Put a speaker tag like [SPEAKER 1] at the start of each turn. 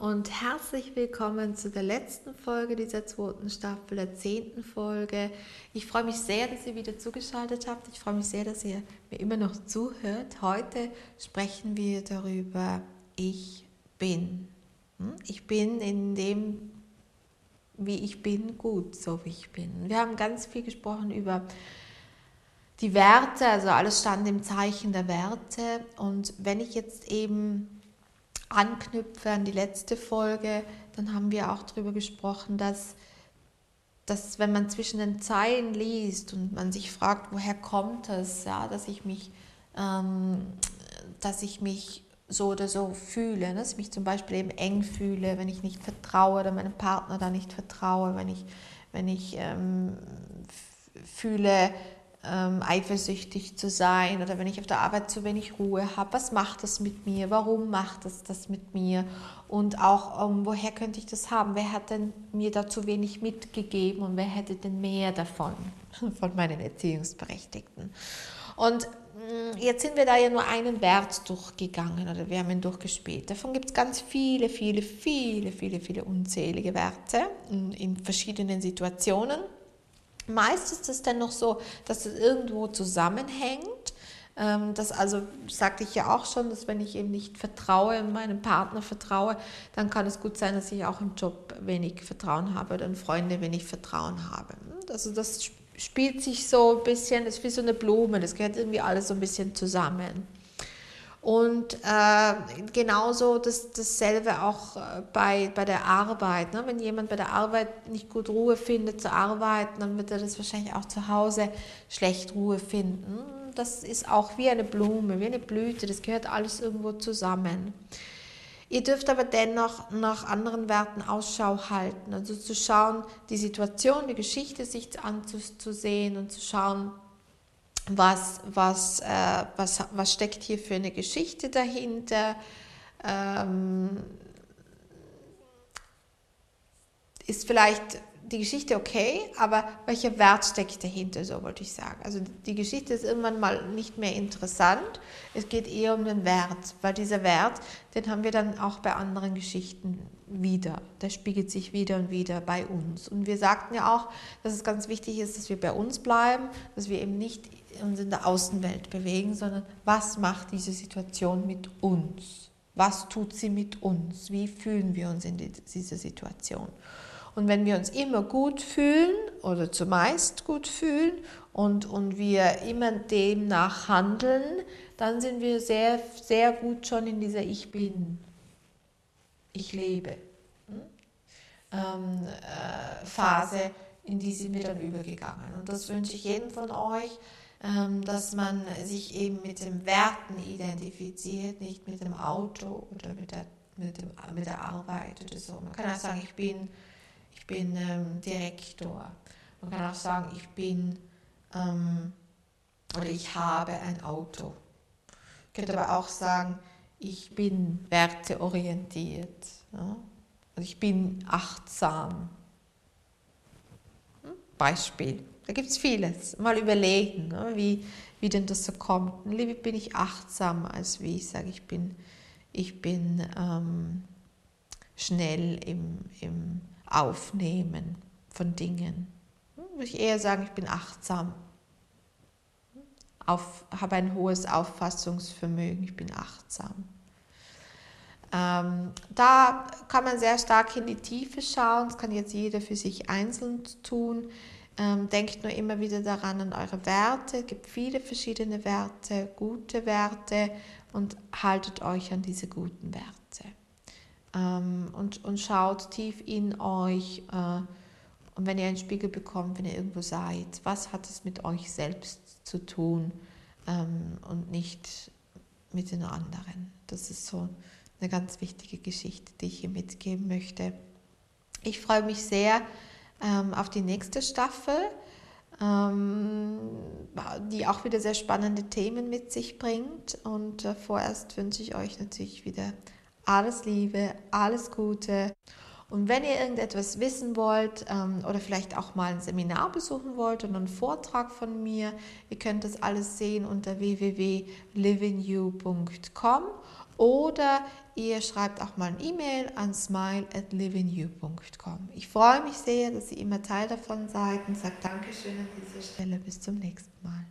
[SPEAKER 1] und herzlich willkommen zu der letzten Folge dieser zweiten Staffel, der zehnten Folge. Ich freue mich sehr, dass ihr wieder zugeschaltet habt. Ich freue mich sehr, dass ihr mir immer noch zuhört. Heute sprechen wir darüber, ich bin. Hm? Ich bin in dem, wie ich bin, gut, so wie ich bin. Wir haben ganz viel gesprochen über die Werte, also alles stand im Zeichen der Werte. Und wenn ich jetzt eben anknüpfe an die letzte Folge, dann haben wir auch darüber gesprochen, dass, dass wenn man zwischen den Zeilen liest und man sich fragt, woher kommt es, ja, dass ich mich, ähm, dass ich mich so oder so fühle, ne? dass ich mich zum Beispiel eben eng fühle, wenn ich nicht vertraue oder meinem Partner da nicht vertraue, wenn ich, wenn ich ähm, fühle, ähm, eifersüchtig zu sein oder wenn ich auf der Arbeit zu wenig Ruhe habe, was macht das mit mir, warum macht das das mit mir und auch ähm, woher könnte ich das haben, wer hat denn mir da zu wenig mitgegeben und wer hätte denn mehr davon, von meinen Erziehungsberechtigten. Und mm, Jetzt sind wir da ja nur einen Wert durchgegangen oder wir haben ihn durchgespielt. Davon gibt es ganz viele, viele, viele, viele, viele unzählige Werte in, in verschiedenen Situationen. Meist ist es dann noch so, dass es irgendwo zusammenhängt. Ähm, das also sagte ich ja auch schon, dass wenn ich eben nicht vertraue, meinem Partner vertraue, dann kann es gut sein, dass ich auch im Job wenig Vertrauen habe oder in Freunde wenig Vertrauen habe. Also das spielt sich so ein bisschen, das ist wie so eine Blume, das gehört irgendwie alles so ein bisschen zusammen. Und äh, genauso das, dasselbe auch äh, bei, bei der Arbeit. Ne? Wenn jemand bei der Arbeit nicht gut Ruhe findet zu arbeiten, dann wird er das wahrscheinlich auch zu Hause schlecht Ruhe finden. Das ist auch wie eine Blume, wie eine Blüte, das gehört alles irgendwo zusammen. Ihr dürft aber dennoch nach anderen Werten Ausschau halten, also zu schauen, die Situation, die Geschichte sich anzusehen und zu schauen, was, was, äh, was, was steckt hier für eine Geschichte dahinter. Ähm, ist vielleicht die Geschichte okay, aber welcher Wert steckt dahinter, so wollte ich sagen. Also die Geschichte ist irgendwann mal nicht mehr interessant, es geht eher um den Wert, weil dieser Wert, den haben wir dann auch bei anderen Geschichten wieder. Der spiegelt sich wieder und wieder bei uns. Und wir sagten ja auch, dass es ganz wichtig ist, dass wir bei uns bleiben, dass wir eben nicht uns in der Außenwelt bewegen, sondern was macht diese Situation mit uns? Was tut sie mit uns? Wie fühlen wir uns in dieser Situation? Und wenn wir uns immer gut fühlen oder zumeist gut fühlen und, und wir immer demnach handeln, dann sind wir sehr, sehr gut schon in dieser Ich bin, ich lebe hm? ähm, äh, Phase, in die sind wir dann übergegangen. Und das wünsche ich jedem von euch, dass man sich eben mit den Werten identifiziert, nicht mit dem Auto oder mit der, mit, dem, mit der Arbeit oder so. Man kann auch sagen, ich bin ich bin ähm, Direktor. Man kann auch sagen, ich bin ähm, oder ich habe ein Auto. Ich könnte aber auch sagen, ich bin werteorientiert. Ja? Also ich bin achtsam. Hm? Beispiel. Da gibt es vieles. Mal überlegen, ne? wie, wie denn das so kommt. Lieber bin ich achtsam, als wie ich sage, ich bin, ich bin ähm, schnell im, im Aufnehmen von Dingen. Hm, würde ich eher sagen, ich bin achtsam. Auf, habe ein hohes Auffassungsvermögen, ich bin achtsam. Ähm, da kann man sehr stark in die Tiefe schauen, das kann jetzt jeder für sich einzeln tun. Ähm, denkt nur immer wieder daran an eure Werte. Es gibt viele verschiedene Werte, gute Werte und haltet euch an diese guten Werte. Ähm, und, und schaut tief in euch. Äh, und wenn ihr einen Spiegel bekommt, wenn ihr irgendwo seid, was hat es mit euch selbst zu tun ähm, und nicht mit den anderen? Das ist so eine ganz wichtige Geschichte, die ich hier mitgeben möchte. Ich freue mich sehr ähm, auf die nächste Staffel, ähm, die auch wieder sehr spannende Themen mit sich bringt. Und äh, vorerst wünsche ich euch natürlich wieder alles Liebe, alles Gute. Und wenn ihr irgendetwas wissen wollt ähm, oder vielleicht auch mal ein Seminar besuchen wollt und einen Vortrag von mir, ihr könnt das alles sehen unter www.livingyou.com oder ihr schreibt auch mal ein E-Mail an smile at livingyou.com. Ich freue mich sehr, dass ihr immer Teil davon seid und sage Dankeschön an dieser Stelle. Bis zum nächsten Mal.